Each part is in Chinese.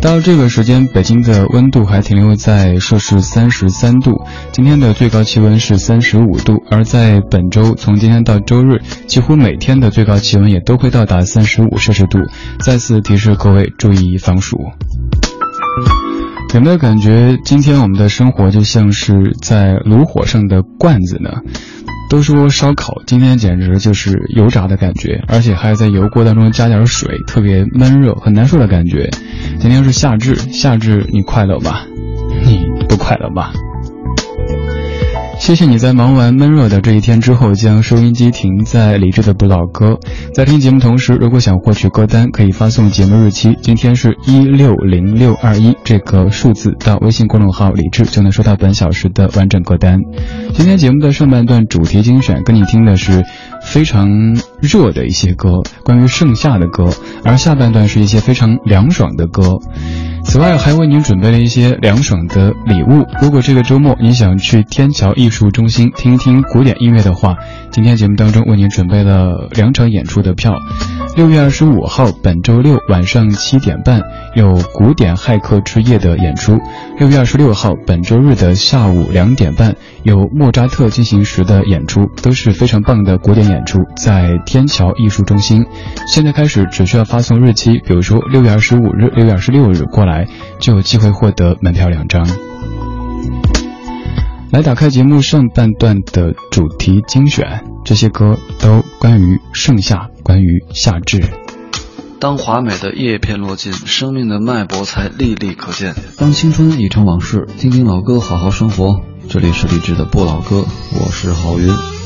到这个时间，北京的温度还停留在摄氏三十三度，今天的最高气温是三十五度。而在本周，从今天到周日，几乎每天的最高气温也都会到达三十五摄氏度。再次提示各位注意防暑。有没有感觉今天我们的生活就像是在炉火上的罐子呢？都说烧烤，今天简直就是油炸的感觉，而且还在油锅当中加点水，特别闷热，很难受的感觉。今天是夏至，夏至你快乐吧？你不快乐吧？谢谢你在忙完闷热的这一天之后，将收音机停在理智的不老歌。在听节目同时，如果想获取歌单，可以发送节目日期，今天是一六零六二一这个数字到微信公众号理智，就能收到本小时的完整歌单。今天节目的上半段主题精选，跟你听的是非常热的一些歌，关于盛夏的歌，而下半段是一些非常凉爽的歌。此外，还为您准备了一些凉爽的礼物。如果这个周末你想去天桥艺术中心听一听古典音乐的话，今天节目当中为您准备了两场演出的票。六月二十五号，本周六晚上七点半有古典骇客之夜的演出；六月二十六号，本周日的下午两点半有莫扎特进行时的演出，都是非常棒的古典演出，在天桥艺术中心。现在开始只需要发送日期，比如说六月二十五日、六月二十六日过来，就有机会获得门票两张。来打开节目上半段的主题精选，这些歌都关于盛夏，关于夏至。当华美的叶片落尽，生命的脉搏才历历可见。当青春已成往事，听听老歌，好好生活。这里是励志的不老歌，我是郝云。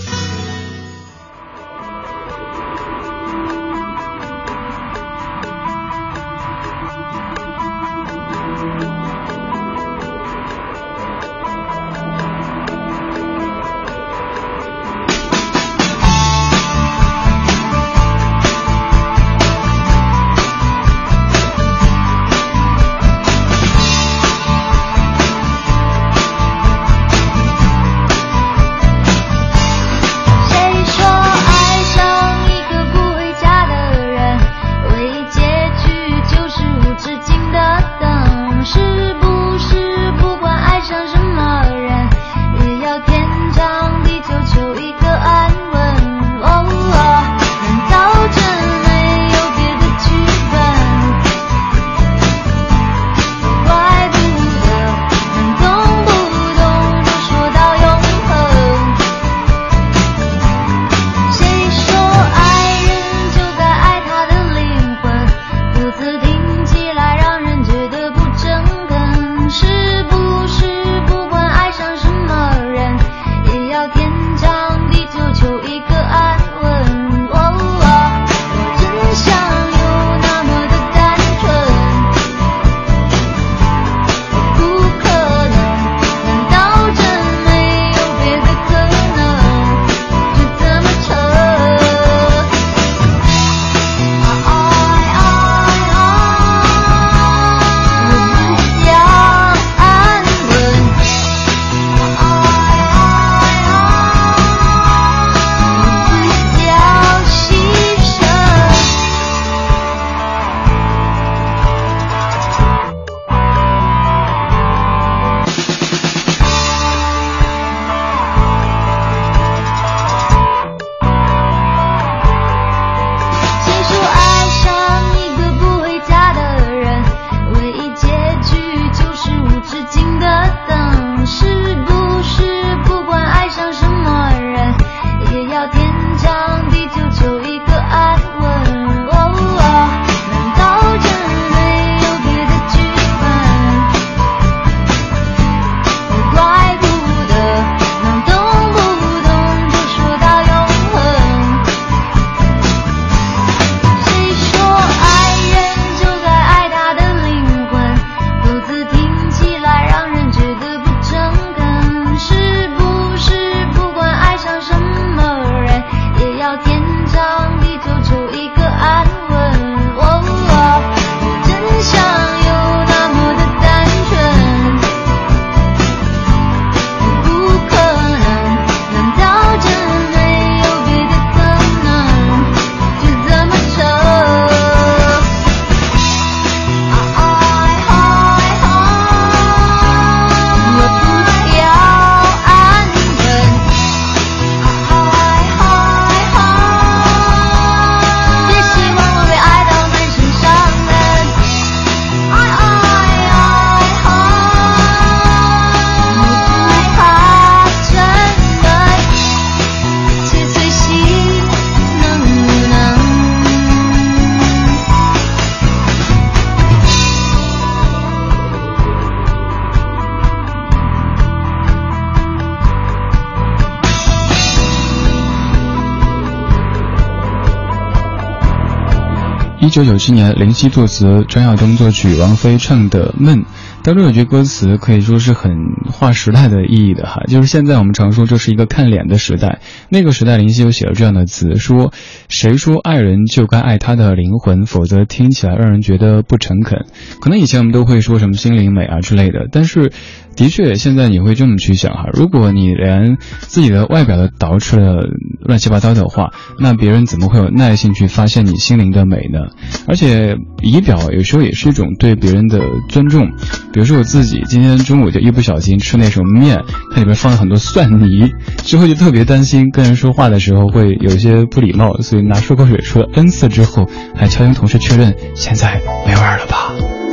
九九七年，林夕作词，张亚东作曲，王菲唱的《闷》。当中有句歌词可以说是很划时代的意义的哈，就是现在我们常说这是一个看脸的时代，那个时代林夕就写了这样的词，说谁说爱人就该爱他的灵魂，否则听起来让人觉得不诚恳。可能以前我们都会说什么心灵美啊之类的，但是的确现在你会这么去想哈，如果你连自己的外表都捯饬的乱七八糟的话，那别人怎么会有耐心去发现你心灵的美呢？而且仪表有时候也是一种对别人的尊重。比如说我自己今天中午就一不小心吃那种面，它里面放了很多蒜泥，之后就特别担心跟人说话的时候会有些不礼貌，所以拿漱口水漱了 n 次之后，还敲跟同事确认现在没味儿了吧。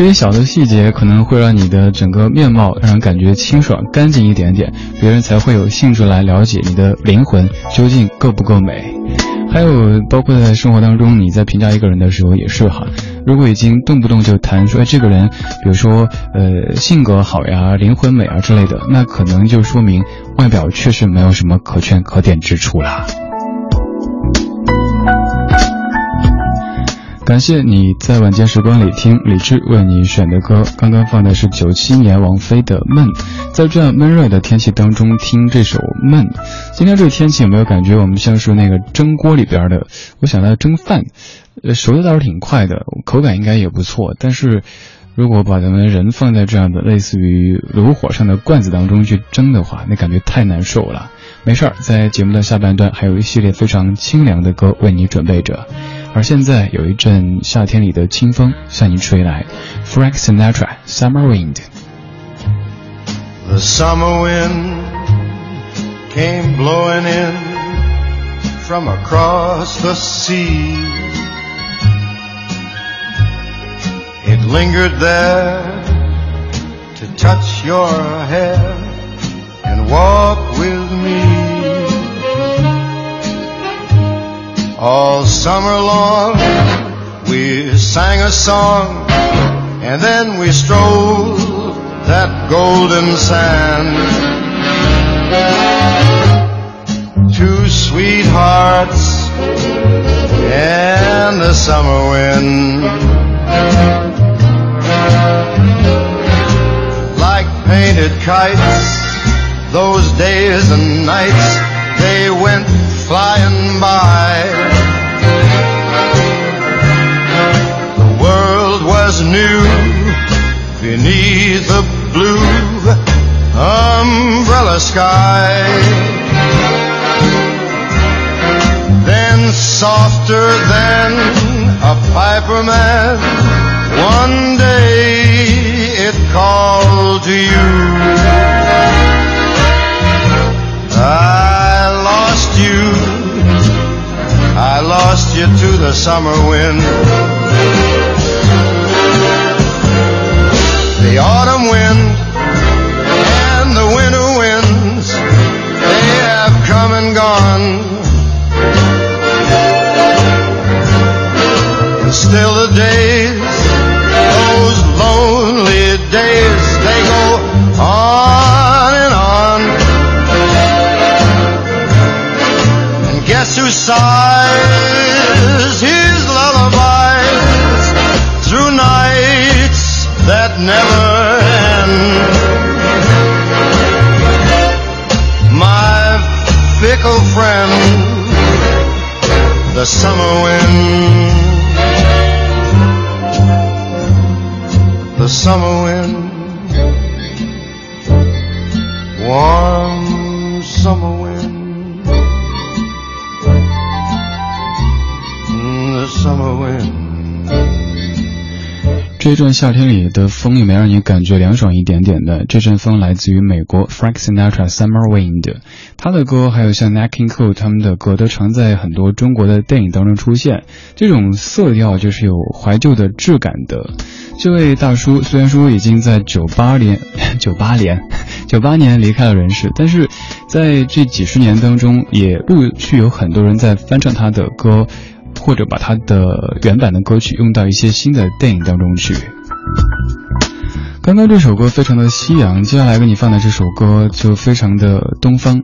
这些小的细节可能会让你的整个面貌让人感觉清爽干净一点点，别人才会有兴致来了解你的灵魂究竟够不够美。还有包括在生活当中，你在评价一个人的时候也是哈。如果已经动不动就谈说这个人，比如说呃性格好呀、灵魂美啊之类的，那可能就说明外表确实没有什么可圈可点之处啦。感谢你在晚间时光里听李志为你选的歌，刚刚放的是九七年王菲的《闷》。在这样闷热的天气当中听这首《闷》，今天这个天气有没有感觉我们像是那个蒸锅里边的？我想到蒸饭，呃，熟的倒是挺快的，口感应该也不错。但是，如果把咱们人放在这样的类似于炉火上的罐子当中去蒸的话，那感觉太难受了。没事儿，在节目的下半段还有一系列非常清凉的歌为你准备着。而现在有一阵夏天里的清风向你吹来，Frank Sinatra Summer Wind。The summer wind came blowing in from across the sea. It lingered there to touch your hair and walk All summer long we sang a song and then we strolled that golden sand. Two sweethearts and the summer wind. Like painted kites, those days and nights, they went flying by. The world was new beneath the blue umbrella sky. Then softer than a piper man, one day it called to you. I lost you to the summer wind. The autumn wind and the winter winds, they have come and gone. And still the days, Guess who sighs his lullabies through nights that never end? My fickle friend, the summer wind. The summer wind, warm summer wind, 这一阵夏天里的风有没有让你感觉凉爽一点点的？这阵风来自于美国 Frank Sinatra Summer Wind，他的歌还有像 Nat King Cole 他们的歌都常在很多中国的电影当中出现。这种色调就是有怀旧的质感的。这位大叔虽然说已经在九八年、九八年、九八年离开了人世，但是在这几十年当中，也陆续有很多人在翻唱他的歌。或者把他的原版的歌曲用到一些新的电影当中去。刚刚这首歌非常的西洋，接下来给你放的这首歌就非常的东方。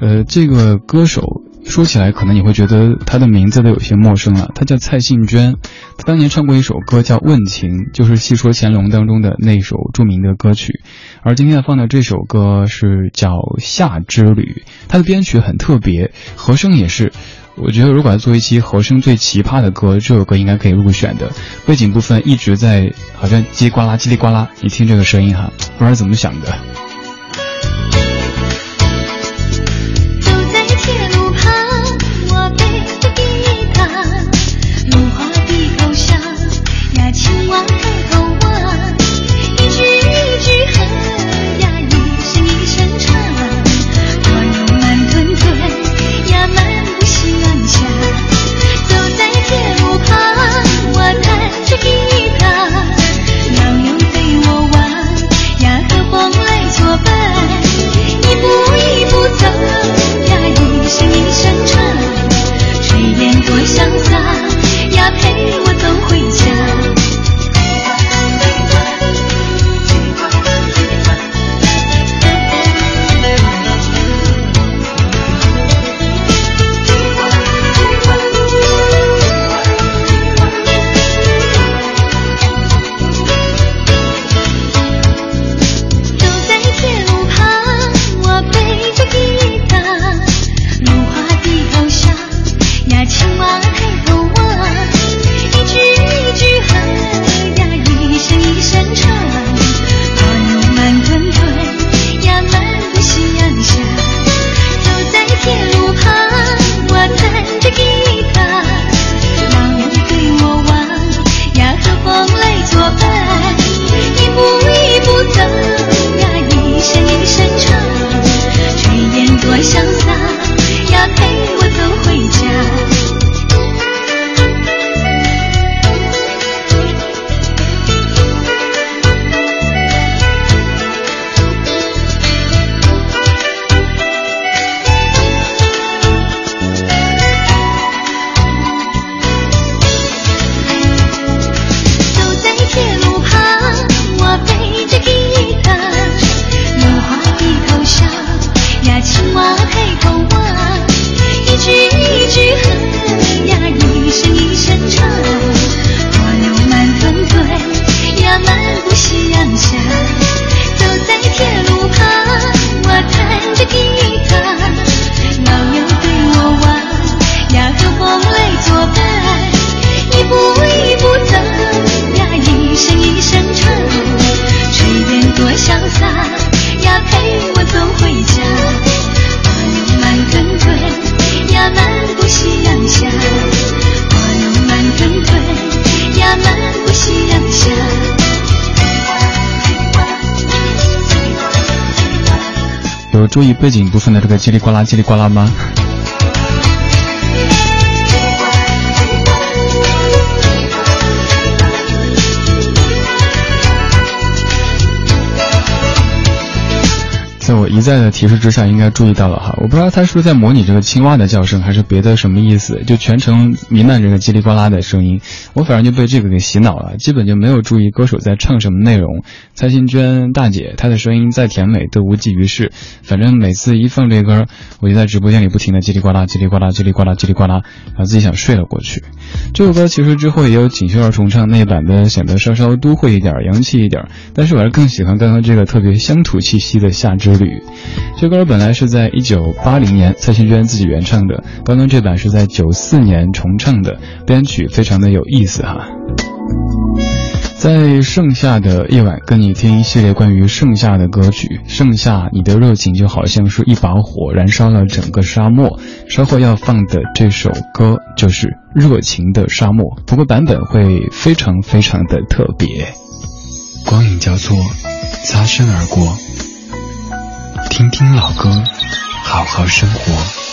呃，这个歌手说起来可能你会觉得他的名字都有些陌生了。他叫蔡幸娟，他当年唱过一首歌叫《问情》，就是《戏说乾隆》当中的那首著名的歌曲。而今天要放的这首歌是叫《夏之旅》，它的编曲很特别，和声也是。我觉得如果要做一期和声最奇葩的歌，这首歌应该可以入选的。背景部分一直在好像叽里呱啦叽里呱啦，你听这个声音哈，不知道怎么想的。注意背景部分的这个叽里呱啦叽里呱啦吗？在 我一再的提示之下，应该注意到了哈。我不知道他是不是在模拟这个青蛙的叫声，还是别的什么意思，就全程弥漫这个叽里呱啦的声音。我反正就被这个给洗脑了，基本就没有注意歌手在唱什么内容。蔡幸娟大姐，她的声音再甜美都无济于事。反正每次一放这歌，我就在直播间里不停的叽里呱啦、叽里呱啦、叽里呱啦、叽里呱啦，然后自己想睡了过去。这首歌其实之后也有锦绣二重唱那一版的，显得稍稍都会一点、洋气一点。但是我还是更喜欢刚刚这个特别乡土气息的夏之。旅，这歌本来是在一九八零年蔡幸娟自己原唱的，刚刚这版是在九四年重唱的，编曲非常的有意思哈。在盛夏的夜晚，跟你听一系列关于盛夏的歌曲。盛夏，你的热情就好像是一把火，燃烧了整个沙漠。稍后要放的这首歌就是《热情的沙漠》，不过版本会非常非常的特别。光影交错，擦身而过。听听老歌，好好生活。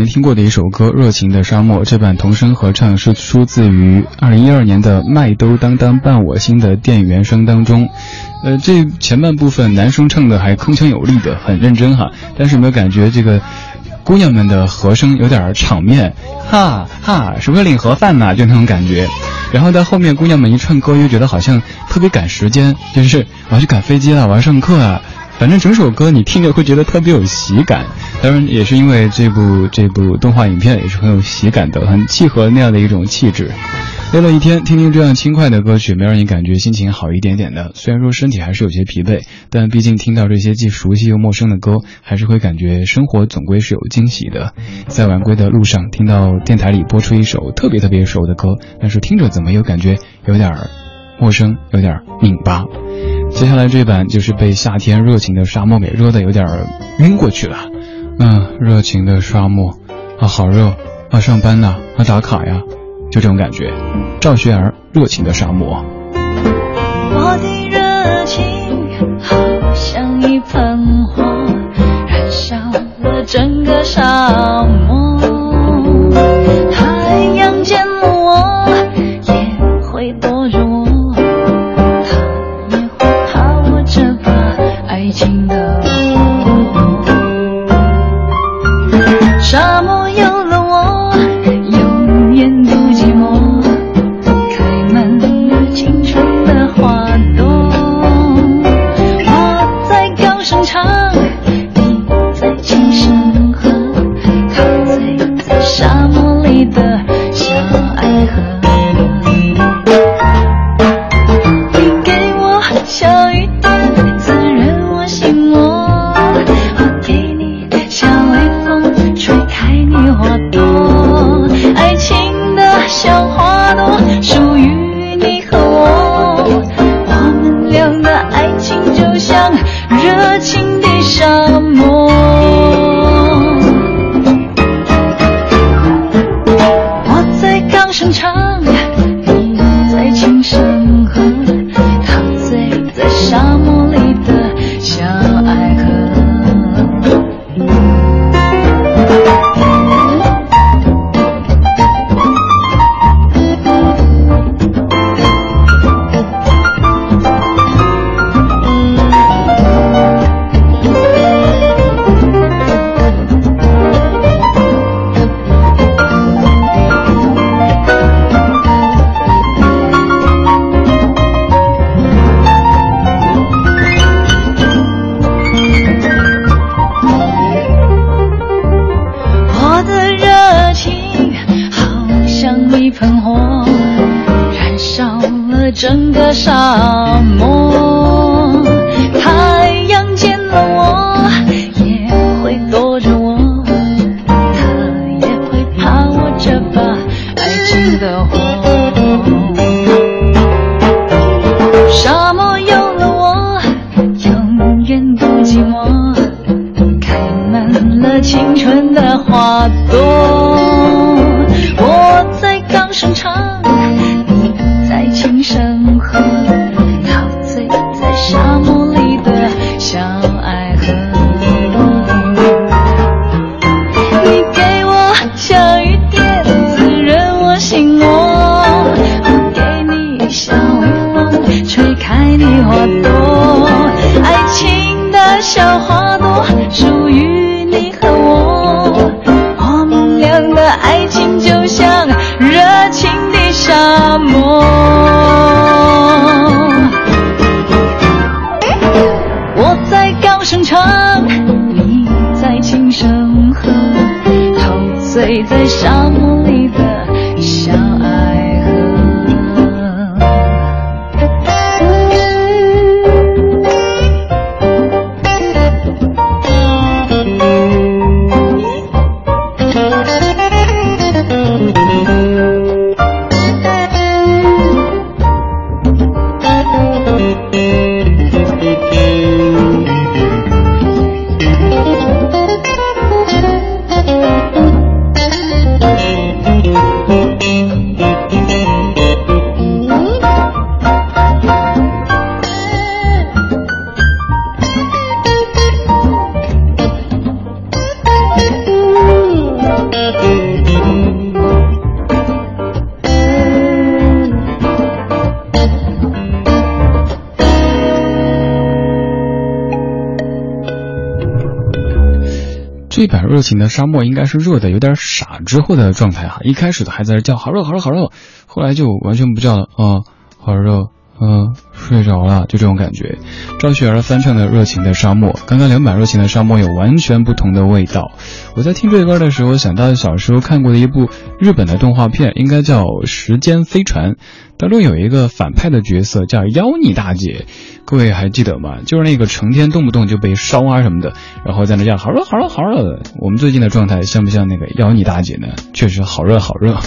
您听过的一首歌《热情的沙漠》，这版童声合唱是出自于二零一二年的《麦兜当当伴我心》的电影原声当中。呃，这前半部分男生唱的还铿锵有力的，很认真哈。但是有没有感觉这个姑娘们的和声有点场面？哈哈，什么领盒饭呢？就那种感觉。然后到后面姑娘们一唱歌，又觉得好像特别赶时间，就是我要去赶飞机了，我要上课啊。反正整首歌你听着会觉得特别有喜感，当然也是因为这部这部动画影片也是很有喜感的，很契合那样的一种气质。累了一天，听听这样轻快的歌曲，没让你感觉心情好一点点的。虽然说身体还是有些疲惫，但毕竟听到这些既熟悉又陌生的歌，还是会感觉生活总归是有惊喜的。在晚归的路上，听到电台里播出一首特别特别熟的歌，但是听着怎么又感觉有点陌生，有点拧巴。接下来这版就是被夏天热情的沙漠给热的有点晕过去了。嗯，热情的沙漠啊，好热啊，上班呢啊，打卡呀，就这种感觉。赵学而《热情的沙漠》。我的热情好像一盆火，燃烧了整个沙漠。太阳喷火，燃烧了整个沙漠。这版热情的沙漠应该是热的有点傻之后的状态哈，一开始的还在这叫好热好热好热，后来就完全不叫了啊，好热。嗯，睡着了，就这种感觉。赵雪儿翻唱的《热情的沙漠》，刚刚两版《热情的沙漠》有完全不同的味道。我在听这歌的时候，想到小时候看过的一部日本的动画片，应该叫《时间飞船》，当中有一个反派的角色叫妖妮大姐，各位还记得吗？就是那个成天动不动就被烧啊什么的，然后在那叫好热好热好热。我们最近的状态像不像那个妖妮大姐呢？确实好热好热。